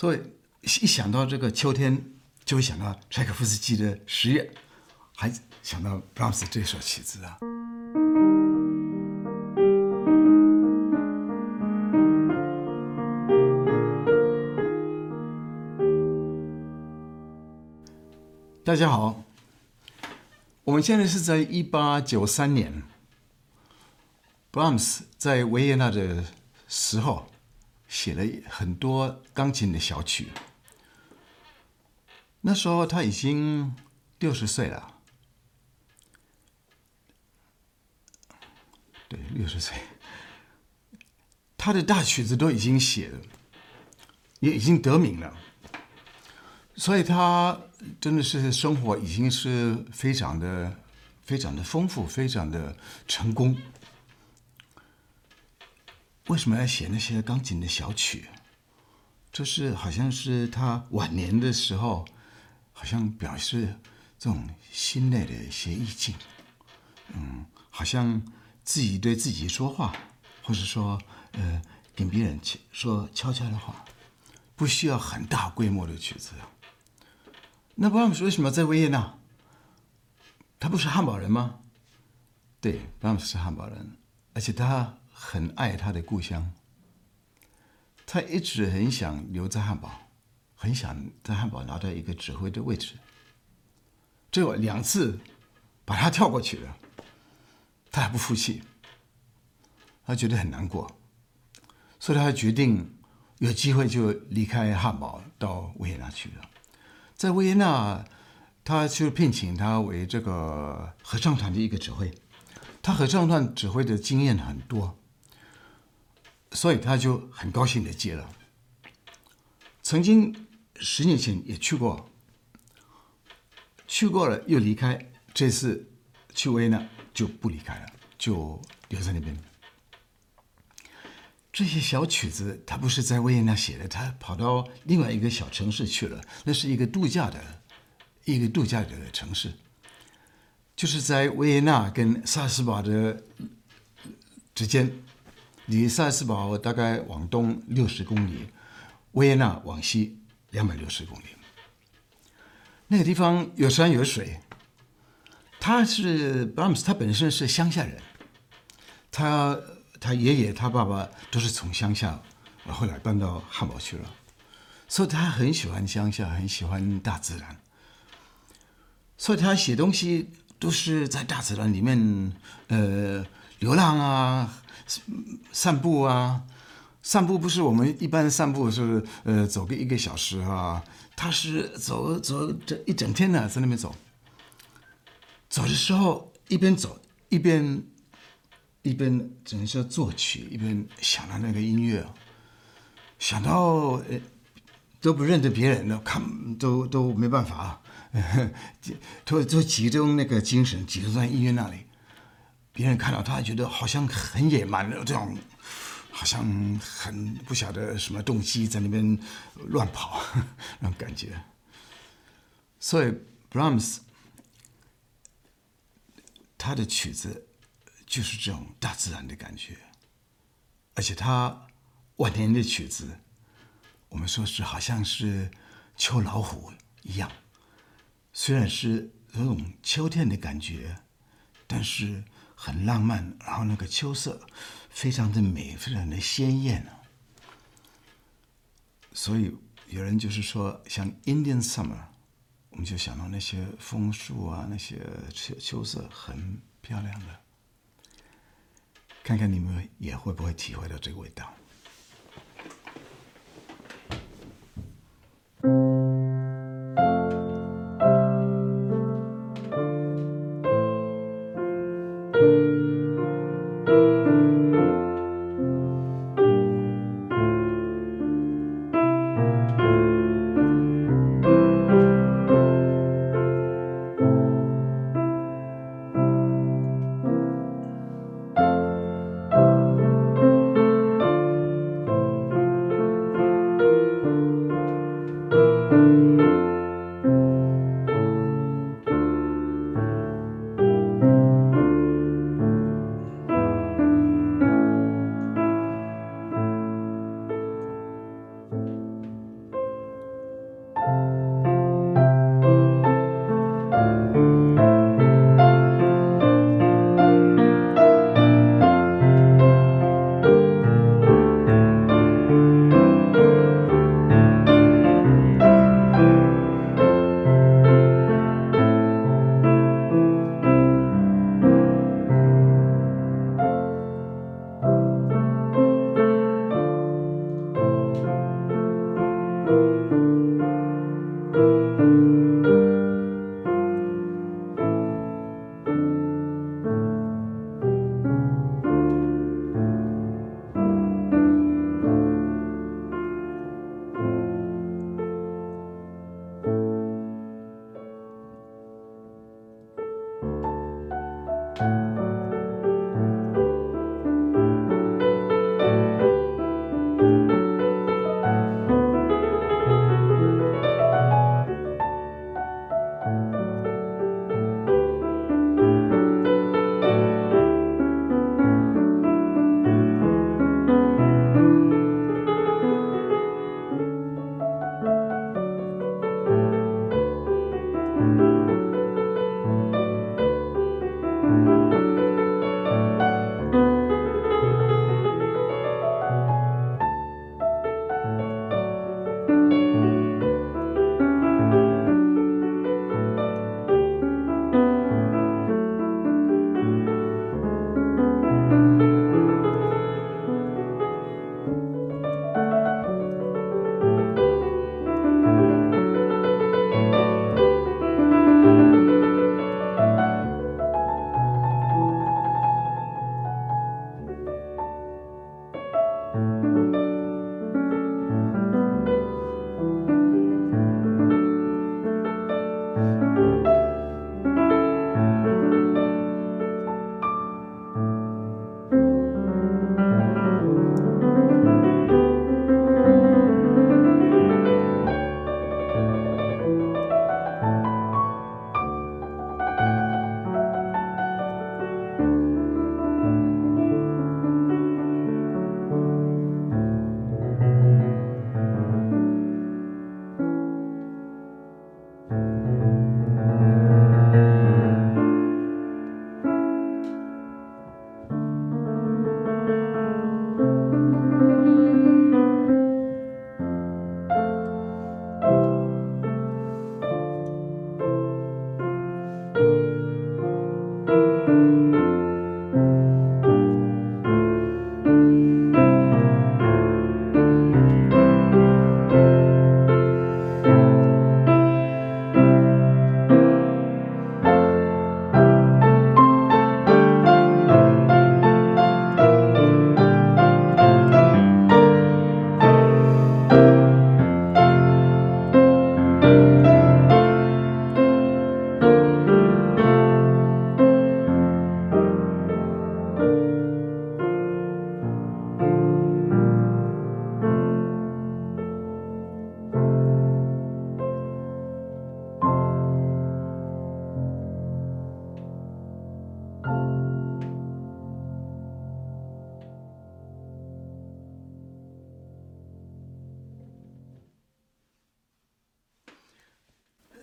所以一想到这个秋天，就会想到柴可夫斯基的十月，还想到布拉姆斯这首曲子啊。大家好，我们现在是在一八九三年，布拉姆斯在维也纳的时候写了很多钢琴的小曲。那时候他已经六十岁了，对，六十岁，他的大曲子都已经写了，也已经得名了。所以他真的是生活已经是非常的、非常的丰富，非常的成功。为什么要写那些钢琴的小曲？这是好像是他晚年的时候，好像表示这种心内的一些意境。嗯，好像自己对自己说话，或者说呃跟别人说悄悄的话，不需要很大规模的曲子。那布拉姆斯为什么在维也纳？他不是汉堡人吗？对，布拉姆斯是汉堡人，而且他很爱他的故乡。他一直很想留在汉堡，很想在汉堡拿到一个指挥的位置。结果两次把他跳过去了，他还不服气，他觉得很难过，所以他决定有机会就离开汉堡到维也纳去了。在维也纳，他就聘请他为这个合唱团的一个指挥。他合唱团指挥的经验很多，所以他就很高兴的接了。曾经十年前也去过，去过了又离开。这次去维也纳就不离开了，就留在那边。这些小曲子，他不是在维也纳写的，他跑到另外一个小城市去了。那是一个度假的，一个度假的城市，就是在维也纳跟萨斯堡的之间，离萨尔茨堡大概往东六十公里，维也纳往西两百六十公里。那个地方有山有水。他是布拉姆斯，他本身是乡下人，他。他爷爷、他爸爸都是从乡下，后来搬到汉堡去了，所以他很喜欢乡下，很喜欢大自然。所以他写东西都是在大自然里面，呃，流浪啊，散步啊。散步不是我们一般散步是呃走个一个小时啊，他是走走这一整天呢，在那边走。走的时候一边走一边。一边只能说作曲，一边想到那个音乐，想到呃都不认得别人了，看都都没办法，都都集中那个精神集中在音乐那里，别人看到他觉得好像很野蛮的这种，好像很不晓得什么动机在那边乱跑 那种感觉，所以布拉姆斯他的曲子。就是这种大自然的感觉，而且他晚年的曲子，我们说是好像是秋老虎一样，虽然是那种秋天的感觉，但是很浪漫，然后那个秋色非常的美，非常的鲜艳啊。所以有人就是说，像 Indian Summer，我们就想到那些枫树啊，那些秋秋色很漂亮的。看看你们也会不会体会到这个味道。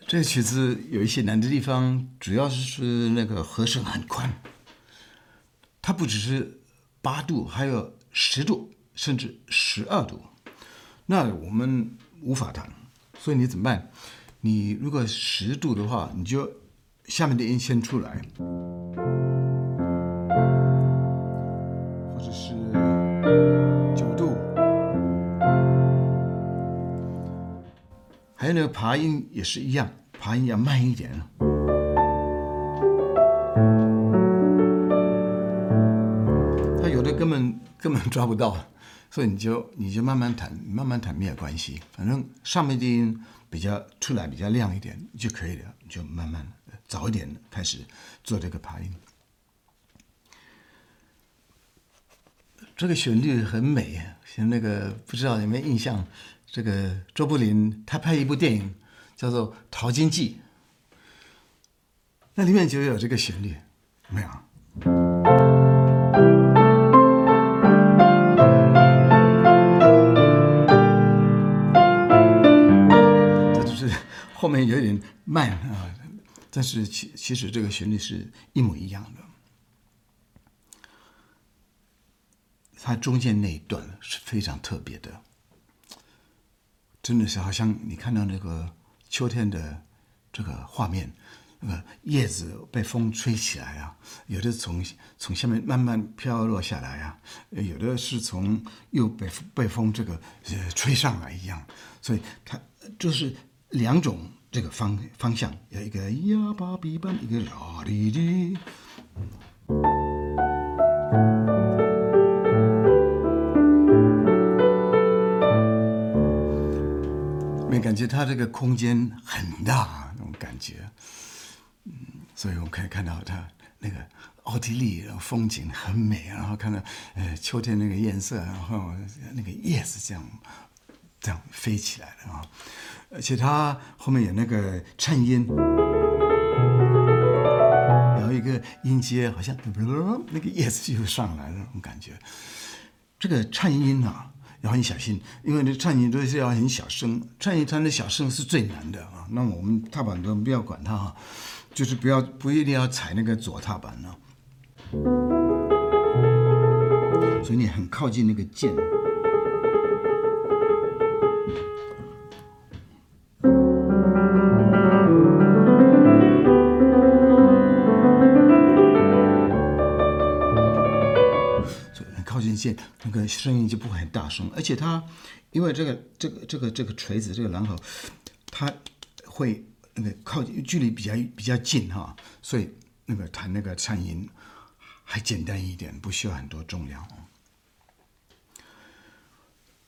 这曲子有一些难的地方，主要是那个和声很宽，它不只是八度，还有十度，甚至十二度，那我们无法弹，所以你怎么办？你如果十度的话，你就下面的音先出来，爬音也是一样。爬音要慢一点啊，他有的根本根本抓不到，所以你就你就慢慢弹，慢慢弹没有关系，反正上面的音比较出来比较亮一点就可以了，就慢慢早一点开始做这个爬音。这个旋律很美，像那个不知道有没有印象，这个周柏林他拍一部电影。叫做《淘金记》，那里面就有这个旋律，没有？这就是后面有点慢啊，但是其其实这个旋律是一模一样的。它中间那一段是非常特别的，真的是好像你看到那个。秋天的这个画面，那个叶子被风吹起来啊，有的从从下面慢慢飘落下来啊，有的是从又被被风这个呃吹上来一样，所以它就是两种这个方方向，有一个呀巴比般，一个啦哩哩。感觉它这个空间很大那种感觉。嗯，所以我们可以看到它那个奥地利风景很美，然后看到呃秋天那个颜色，然后那个叶子这样这样飞起来的啊，而且它后面有那个颤音，然后一个音阶好像那个叶子就上来了那种感觉，这个颤音啊要很小心，因为那颤音都是要很小声，颤音它的小声是最难的啊。那我们踏板都不要管它哈。就是不要不一定要踩那个左踏板呢，所以你很靠近那个键，那个声音就不会很大声，而且它因为这个这个这个这个锤子这个榔头，它会。那个靠近距离比较比较近哈，所以那个弹那个颤音还简单一点，不需要很多重量。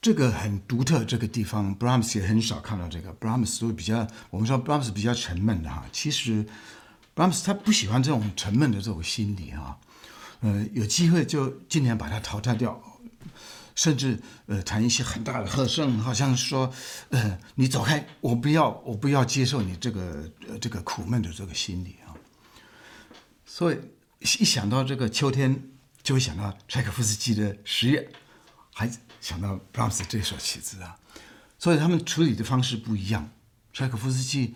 这个很独特，这个地方 Brahms 也很少看到这个。Brahms 都比较，我们说 Brahms 比较沉闷的哈，其实 Brahms 他不喜欢这种沉闷的这种心理哈，呃，有机会就尽量把它淘汰掉。甚至呃弹一些很大的和声，好像说，呃你走开，我不要，我不要接受你这个呃这个苦闷的这个心理啊。所以一想到这个秋天，就会想到柴可夫斯基的十月，还想到布拉姆斯这首曲子啊。所以他们处理的方式不一样。柴可夫斯基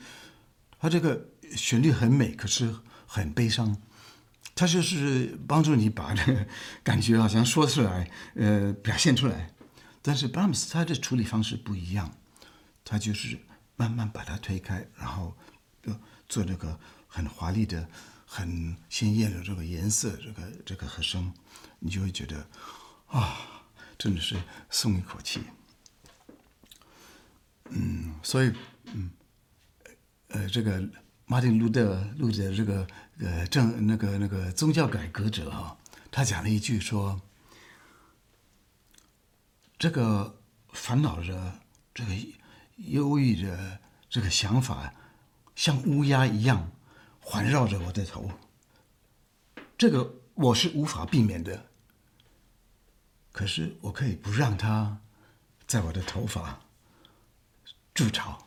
他这个旋律很美，可是很悲伤。他就是帮助你把这个感觉好像说出来，呃，表现出来。但是布拉姆斯他的处理方式不一样，他就是慢慢把它推开，然后做那个很华丽的、很鲜艳的这个颜色，这个这个和声，你就会觉得啊，真的是松一口气。嗯，所以嗯，呃，这个。马丁路德路德这个呃政那个那个宗教改革者哈，他讲了一句说：“这个烦恼着这个忧郁的这个想法，像乌鸦一样环绕着我的头。这个我是无法避免的，可是我可以不让它在我的头发筑巢。”